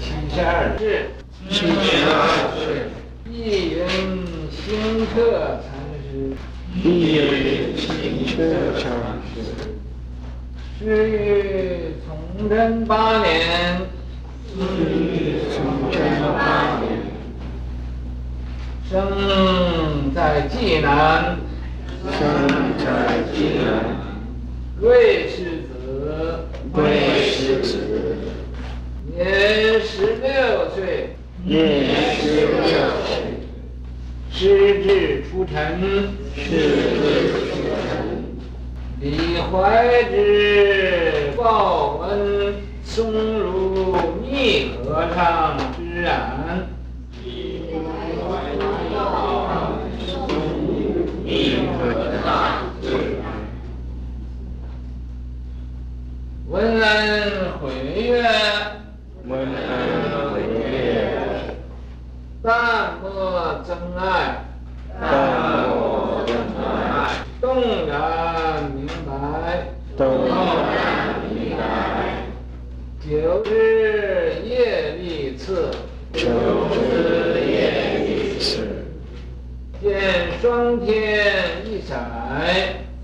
七十二世，七十二世，一云兴彻禅师，一云兴彻禅师，始于崇祯八年，始于崇祯八年，生在济南，生在济南，贵世子，贵世子。年十六岁，年十六岁，师至出尘，师至出尘。李怀之报恩，松如密和尚之啊。李怀之报恩，松如密和尚之然。闻恩回悦。闻恩回悦，淡漠真爱，淡漠真爱，动然明白，动然明白。九支业力次，九支业力次。见双天一色，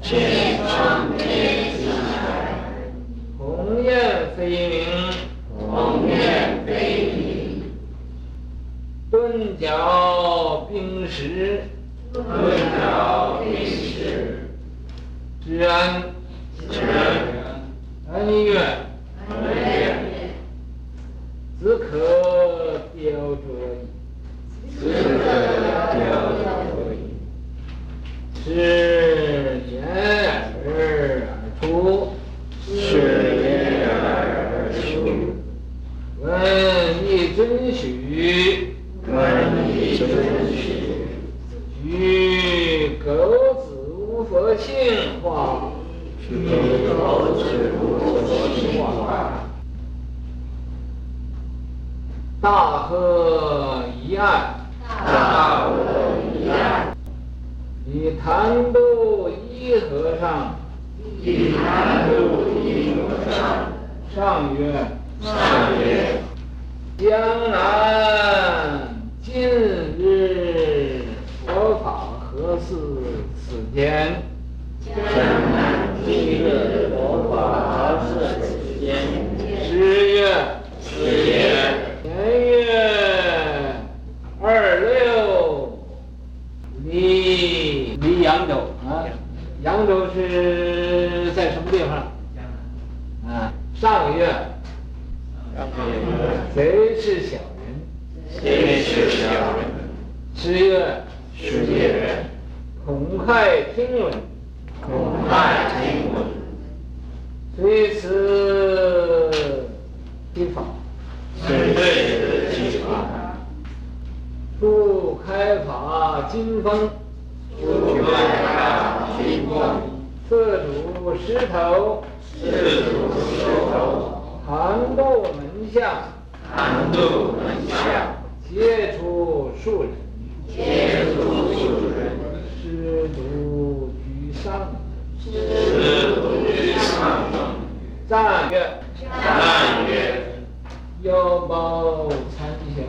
见双天一色。鸿雁飞鸣。鸿雁飞鸣，顿脚冰石，顿脚冰石，知恩，知恩，恩悦，恩悦，自可雕琢矣，自可雕琢矣，是言而出，是言而出。闻一准。许，闻一准许，举狗子无佛性话，举狗子无佛性。大河一岸，大河一案。李檀度一和尚，李檀度一和尚。上曰。上曰：江南今日佛法何事此间？江南今日佛法何似此间？师曰：师曰：年月二六，离离扬州啊，扬州是在什么地方？啊，上个月。谁是小人？谁是小人？师曰：师曰：恐害听闻。恐害听闻。虽此经法。虽此经法。初开法金风。初开法金风。四主石头。四主石头。寒度门下，寒度门下，皆出数人，皆出数人，师独居上，师独居上，赞曰，赞曰，腰包参晓，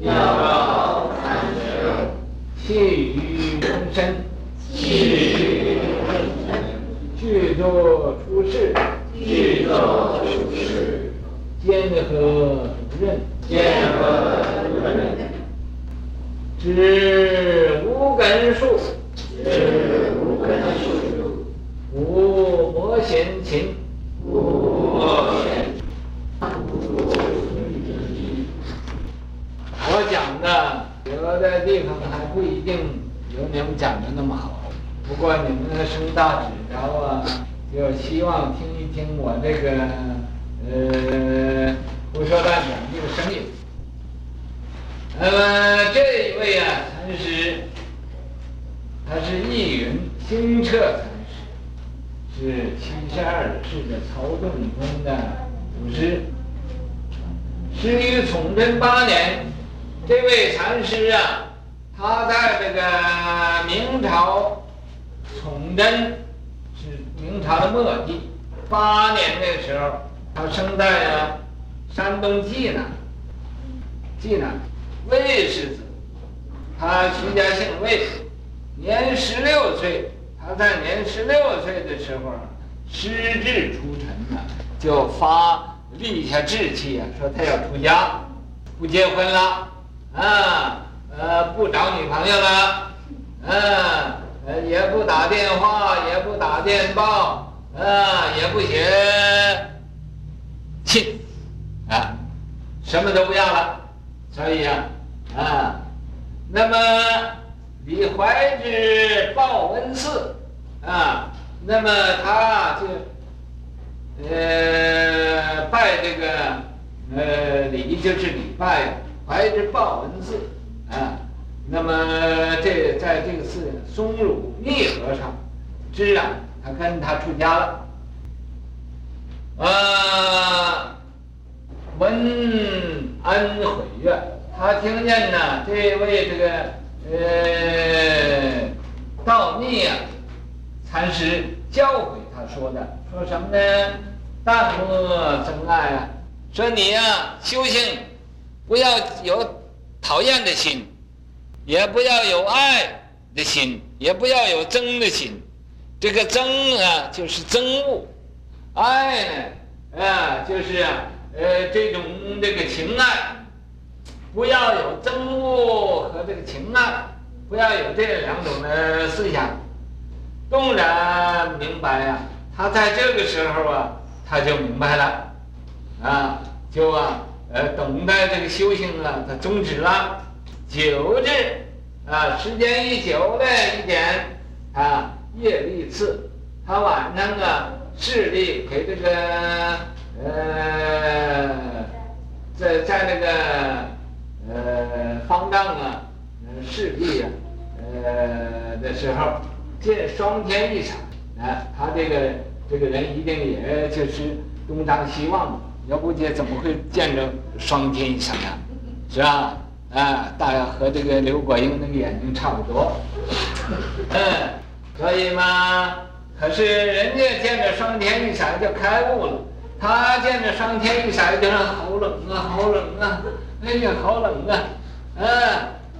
腰包参晓，气宇通身，气宇通身，具作出世。具作出世，兼合主任，兼合主任，知无根树，知无根树，无魔险情，无魔险。我讲的有的地方还不一定有你们讲的那么好，不过你们生大指着啊，就希望听一听我这个呃胡说乱讲这个声音。那么这一位啊禅师，他是一云清彻禅师，是七十二世的曹洞宗的祖师。生于崇祯八年，这位禅师啊，他在这个明朝崇祯明朝的末期，八年那个时候，他生在了山东济南。济南，魏氏子，他徐家姓魏，年十六岁，他在年十六岁的时候，失志出尘了，就发立下志气啊，说他要出家，不结婚了，啊，呃，不找女朋友了，嗯，也不打电话，也不打电报，啊，也不写信，啊，什么都不要了，所以啊，啊，那么李怀之报恩寺，啊，那么他就。呃，拜这个，呃，礼就是礼拜，怀之报恩寺啊。那么这在这个寺，松乳密和尚知啊，他跟他出家了。啊，闻恩毁乐，他听见呢，这位这个呃道密啊，禅师教诲他说的。说什么呢？淡泊真爱啊！说你呀、修行不要有讨厌的心，也不要有爱的心，也不要有憎的心。这个憎啊，就是憎恶；爱呢，啊，就是啊，呃，这种这个情爱。不要有憎恶和这个情爱，不要有这两种的思想。纵然明白呀、啊。他在这个时候啊，他就明白了，啊，就啊，呃，等待这个修行啊，他终止了，久治，啊，时间一久了，一点，啊，夜力次，他晚上啊，视力给这个，呃，在在那个，呃，方丈啊，视力啊，呃的时候，见双天一闪。啊，他这个这个人一定也就是东张西望，要不这怎么会见着双天一闪啊？是吧？啊，大概和这个刘国英那个眼睛差不多。嗯，所以嘛，可是人家见着双天一闪就开悟了，他见着双天一闪就说好冷啊，好冷啊，哎呀，好冷啊！啊，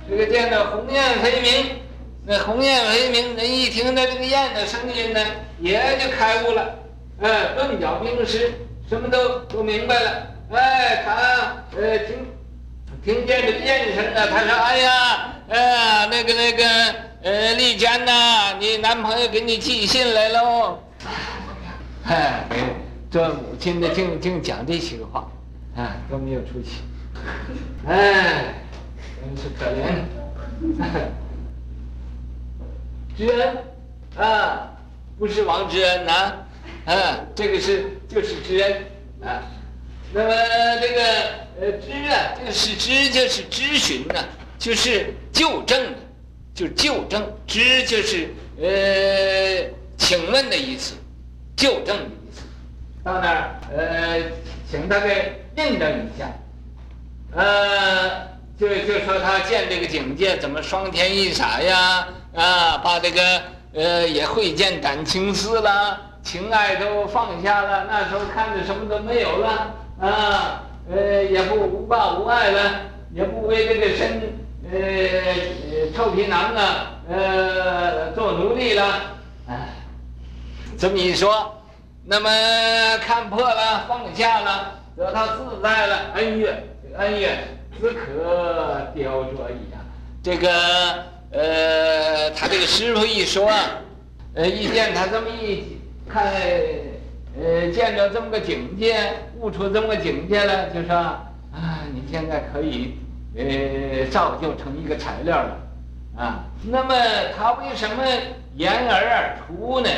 这个见着鸿雁飞鸣。那鸿雁飞鸣，人一听到这个雁的声音呢，也就开悟了，嗯，顿脚冰湿，什么都都明白了。哎，他呃听听见这个雁声呢，他说：“哎呀，呃，那个那个呃，丽娟呐，你男朋友给你寄信来喽。”哎，做母亲的净净讲这些个话，啊，都没有出息。哎，真是可怜。知恩，啊，不是王知恩呐，啊，这个是就是知恩，啊，那么这个呃知啊，这个是知就是咨询呐，就是纠正，就纠正，知就是呃请问的意思，纠正的意思，到那儿呃请他给印证一下，呃，就就说他见这个境界怎么双天一闪呀？啊，把这个呃也会见感情丝了，情爱都放下了。那时候看着什么都没有了，啊，呃也不无挂无碍了，也不为这个身呃臭皮囊啊呃做奴隶了。哎，这么一说，那么看破了，放下了，得到自在了，恩怨恩怨只可雕琢矣啊，这个。呃，他这个师傅一说，呃，一见他这么一看，呃，见着这么个境界，悟出这么个境界了，就说啊，你现在可以，呃，造就成一个材料了，啊，那么他为什么言而而出呢？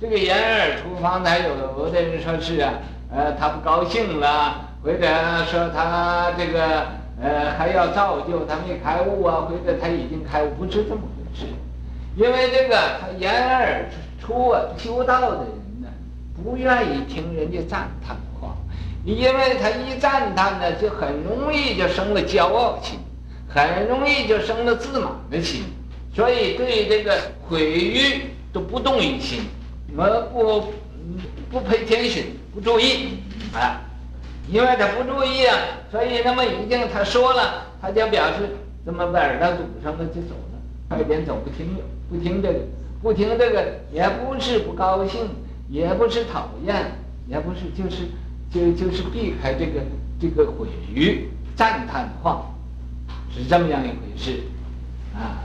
这个言而出，方才有的有的人说是啊，呃，他不高兴了，或者说他这个。呃，还要造就他没开悟啊，或者他已经开悟，不是这么回事。因为这个他言而出啊，修道的人，不愿意听人家赞叹的话，因为他一赞叹呢，就很容易就生了骄傲心，很容易就生了自满的心，所以对这个毁誉都不动于心，而不不赔天心，不注意 啊。因为他不注意啊，所以那么已经他说了，他就表示这么把耳朵堵上了就走了，快点走，不听了，不听这个，不听这个，也不是不高兴，也不是讨厌，也不是就是就就是避开这个这个毁誉赞叹话，是这么样一回事，啊，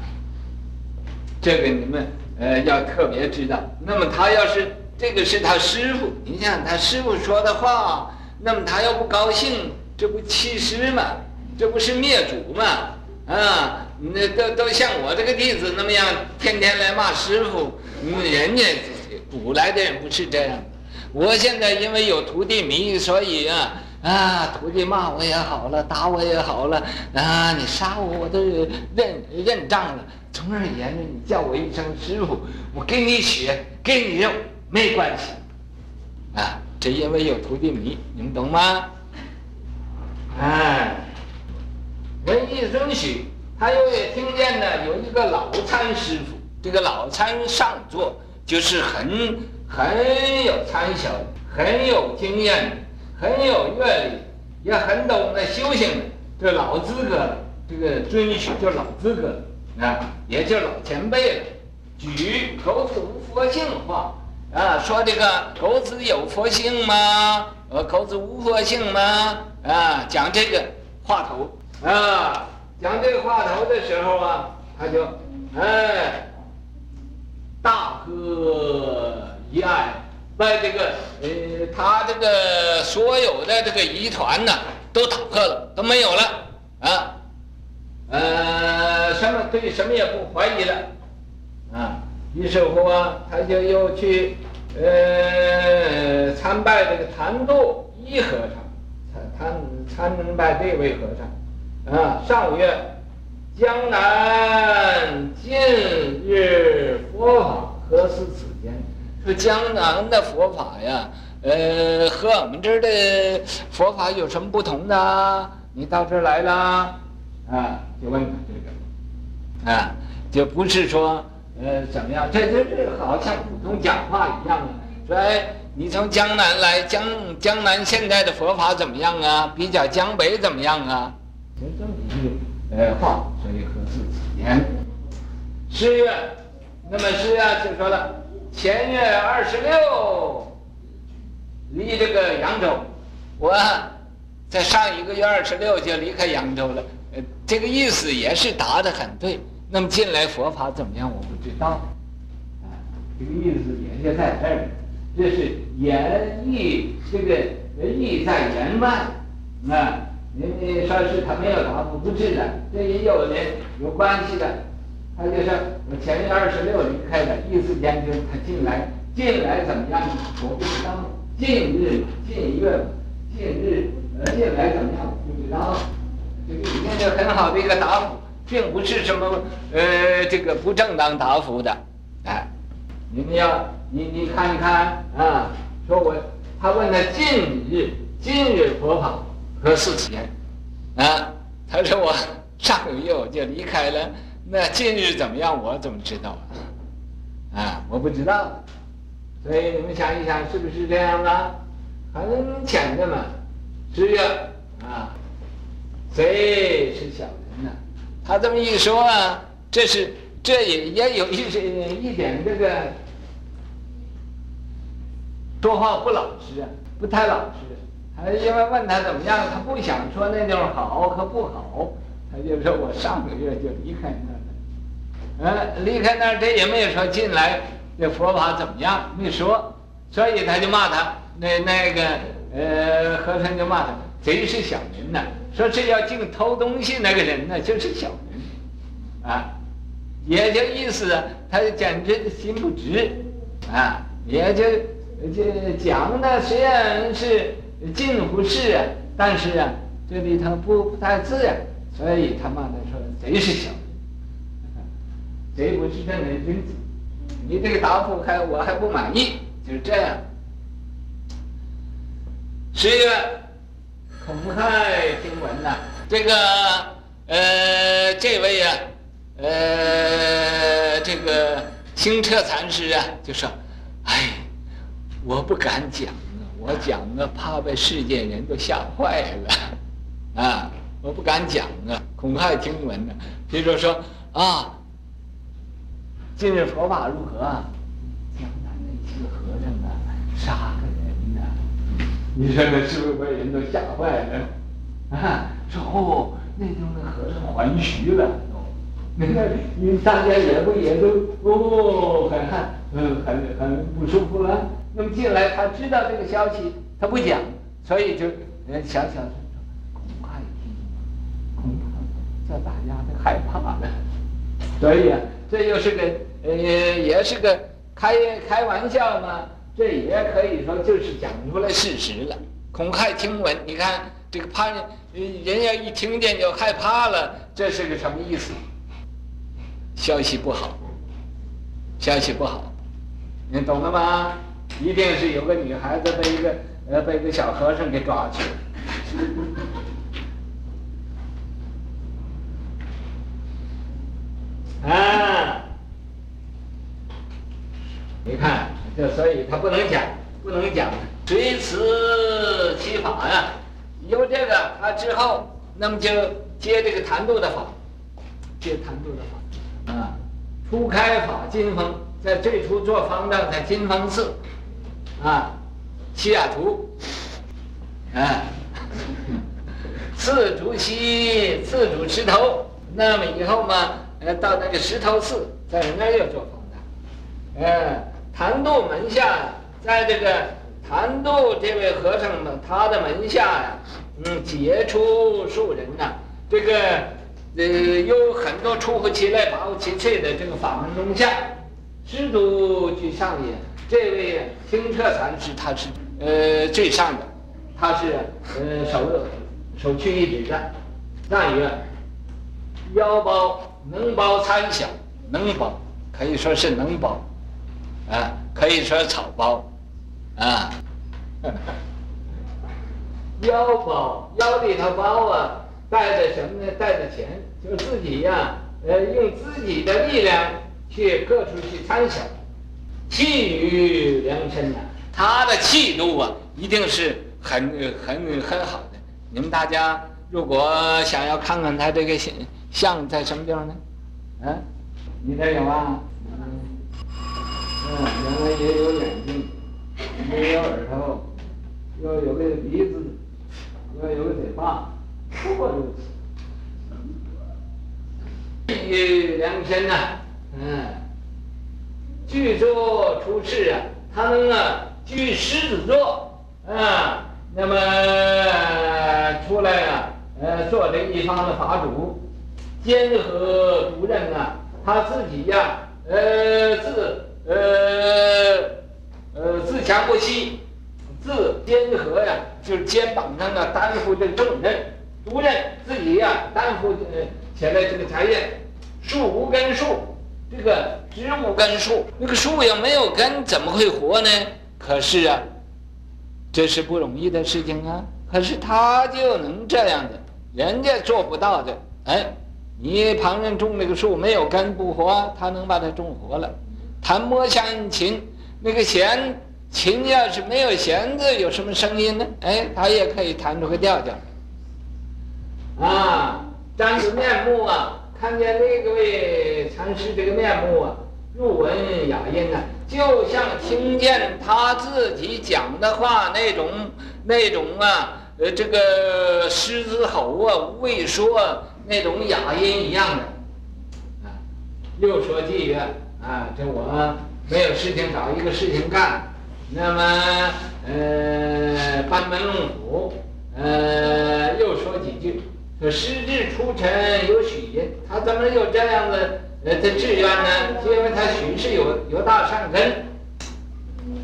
这个你们呃要特别知道。那么他要是这个是他师傅，你想他师傅说的话。那么他要不高兴，这不弃师吗？这不是灭祖吗？啊，那都都像我这个弟子那么样，天天来骂师傅。人家古来的人不是这样的。我现在因为有徒弟迷，所以啊啊，徒弟骂我也好了，打我也好了啊，你杀我我都认认账了。总而言之，你叫我一声师傅，我给你血，给你肉，没关系，啊。这因为有徒弟迷，你们懂吗？哎，文艺遵循，他又也听见呢，有一个老参师傅，这个老参上座就是很很有参晓，很有经验，很有阅历，也很懂得修行。这老资格了，这个遵循就老资格啊，也就老前辈了。举口子无佛性话。啊，说这个狗子有佛性吗？呃，狗子无佛性吗？啊，讲这个话头啊，讲这个话头的时候啊，他就哎大哥一案，把这个呃，他这个所有的这个疑团呢，都打破了，都没有了啊，呃，什么对什么也不怀疑了啊。于是乎啊，他就又去，呃，参拜这个昙度一和尚，参参参拜这位和尚，啊，上个月：江南近日佛法何似此间？说江南的佛法呀，呃，和我们这儿的佛法有什么不同呢？你到这儿来了，啊，就问他这个，啊，就不是说。呃，怎么样？这这这好像普通讲话一样啊！说，哎，你从江南来，江江南现在的佛法怎么样啊？比较江北怎么样啊？呃话，所以何似此间？十月，那么十月就说了，前月二十六，离这个扬州，我在上一个月二十六就离开扬州了。呃，这个意思也是答得很对。那么近来佛法怎么样？我不知道，啊，这个意思也就在这儿，这是言意，这个意在言外，啊，你你说是他没有答复，不是的，这也有人有关系的，他就说我前月二十六离开的，意思间就他进来进来怎么样？我不知道，近日近月近日呃近来怎么样？我不知道，这个已经是很好的一个答复。并不是什么呃，这个不正当答复的，哎，你们要你你看一看啊，说我他问他近日近日佛法何似此间啊？他说我上个月我就离开了，那近日怎么样？我怎么知道啊？啊，我不知道，所以你们想一想，是不是这样啊？很浅的嘛，十月啊，谁是小人呢？他这么一说啊，这是这也也有一些一点这个说话不老实啊，不太老实。他因为问他怎么样，他不想说那地方好和不好，他就说我上个月就离开那了。嗯，离开那儿，这也没有说进来那佛法怎么样，没说，所以他就骂他。那那个呃和尚就骂他，贼是小人呐、说是要净偷东西那个人呢，就是小人，啊，也就意思，他简直心不直，啊，也就就讲的虽然是近乎是啊，但是啊，这里头不不太自然，所以他骂他说贼是小人，贼不是正人君子，你这个答复还我还不满意，就这样。十月。孔亥听闻呐，这个呃，这位、啊，呃，这个清澈禅师啊，就说：“哎，我不敢讲，我讲啊，怕被世间人都吓坏了，啊，我不敢讲啊，恐害听闻呢。比如说啊，今日佛法如何啊？江南那几个和尚啊，杀个人呢、啊？你说那是不是把人都吓坏了？啊，说哦，那种的和尚还虚了。那个，你大家也不也都哦，很很嗯很很不舒服了。那么进来，他知道这个消息，他不讲，所以就呃小小声说，恐怕听，恐怕叫大家都害怕了。所以啊，这又是个呃也是个开开玩笑嘛，这也可以说就是讲出来事实了。恐害听闻，你看这个怕人，人家一听见就害怕了，这是个什么意思？消息不好，消息不好，你懂了吗？一定是有个女孩子被一个呃被一个小和尚给抓去了。啊，你看，这所以他不能讲，不能讲，随此其法呀。有这个，他之后那么就接这个谈度的法，接谈度的法。啊，初开法金峰，在最初做方丈在金峰寺，啊，西雅图，啊，次主西，次主石头。那么以后嘛，呃，到那个石头寺，在那儿又做方丈。呃，谈度门下，在这个谈度这位和尚们，他的门下呀，嗯，杰出数人呐，这个。呃，有很多出乎其类、拔乎其萃的这个法门中下，师徒居上也。这位清澈禅师，他是呃最上的，他是呃首首屈一指的。上曰：腰包能包参晓，能包可以说是能包，啊，可以说草包，啊，腰包腰里头包啊。带着什么呢？带着钱，就自己呀、呃，用自己的力量去各处去参晓，气宇良深呐。他的气度啊，一定是很很很好的。你们大家如果想要看看他这个像像在什么地方呢？嗯，你这有啊？嗯，原来也有眼睛，也有耳朵，又有个鼻子，又有个嘴巴。不过如此，气宇良深呐，嗯，是啊，他们啊居狮子座啊，那么出来啊，呃，做这一方的法主，兼合独任啊，他自己呀、呃，自呃呃自强不息，自兼和呀，就是肩膀上啊担负这重任。独任自己呀，担负呃起来这个家业，树无根树，这个植物根树，那个树要没有根，怎么会活呢？可是啊，这是不容易的事情啊。可是他就能这样的，人家做不到的。哎，你旁人种那个树没有根不活，他能把它种活了。弹摸弦琴，那个弦琴要是没有弦子，有什么声音呢？哎，他也可以弹出个调调。啊，瞻此面目啊，看见那个位禅师这个面目啊，入闻雅音啊，就像听见他自己讲的话那种那种啊，呃，这个狮子吼啊，未说那种雅音一样的。啊，又说偈曰啊，这我没有事情找一个事情干，那么呃，班门弄斧，呃，又说几句。说师志出尘有许因，他怎么有这样的呃的志愿呢？因为他许是有有大善根。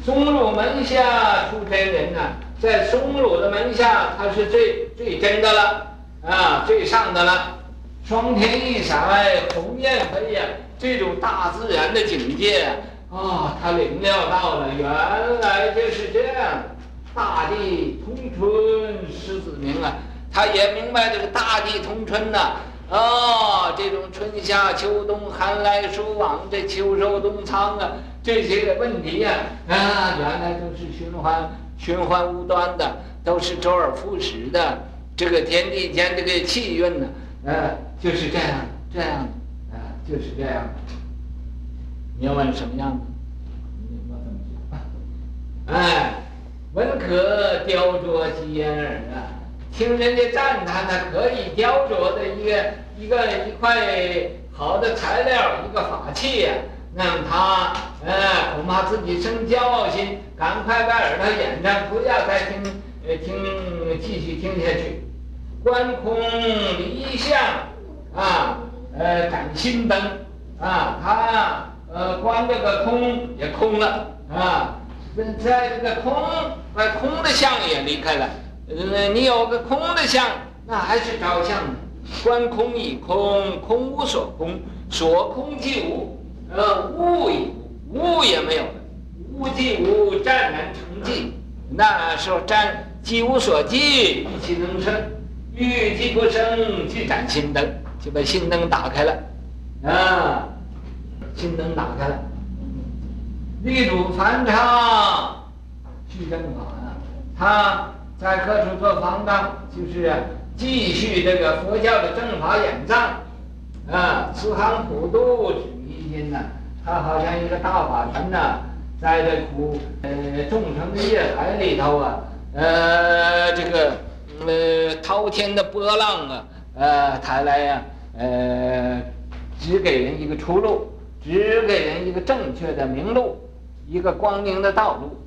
松鲁门下出真人呐、在松鲁的门下，他是最最真的了啊，最上的了。双天一闪，鸿雁飞呀，这种大自然的境界啊，他领料到了，原来就是这样。大地通春，狮子鸣啊。他也明白这个大地通春呐，啊，这种春夏秋冬、寒来暑往、这秋收冬藏啊，这些个问题呀，啊，原来都是循环循环无端的，都是周而复始的。这个天地间这个气运呢，呃，就是这样，这样，啊、就是这样。你要问什么样的？哎，文可雕琢其言耳啊！听人家赞叹他可以雕琢的一个一个一块好的材料，一个法器呀、啊。那么他，呃，恐怕自己生骄傲心，赶快把耳朵掩上，不要再听，呃，听，继续听下去。观空离相，啊，呃，感心灯，啊，他，呃，观这个空也空了，啊。在这个空，把空的相也离开了。呃，你有个空的相，那还是着相的。观空已空，空无所空，所空即无。呃，无已无，也没有了。无即无，湛然成寂。那时候湛，寂无所寂，欲其能生。欲寂不生，即展心灯，就把心灯打开了。啊，心灯打开了。力主梵唱续正法啊，他在各处做方丈，就是继续这个佛教的正法演藏啊。慈航普渡指迷津呐，他好像一个大法船呐，在这苦呃众生的业海里头啊，呃这个呃滔天的波浪啊，呃他来呀、呃指给人一个出路，指给人一个正确的明路。一个光明的道路。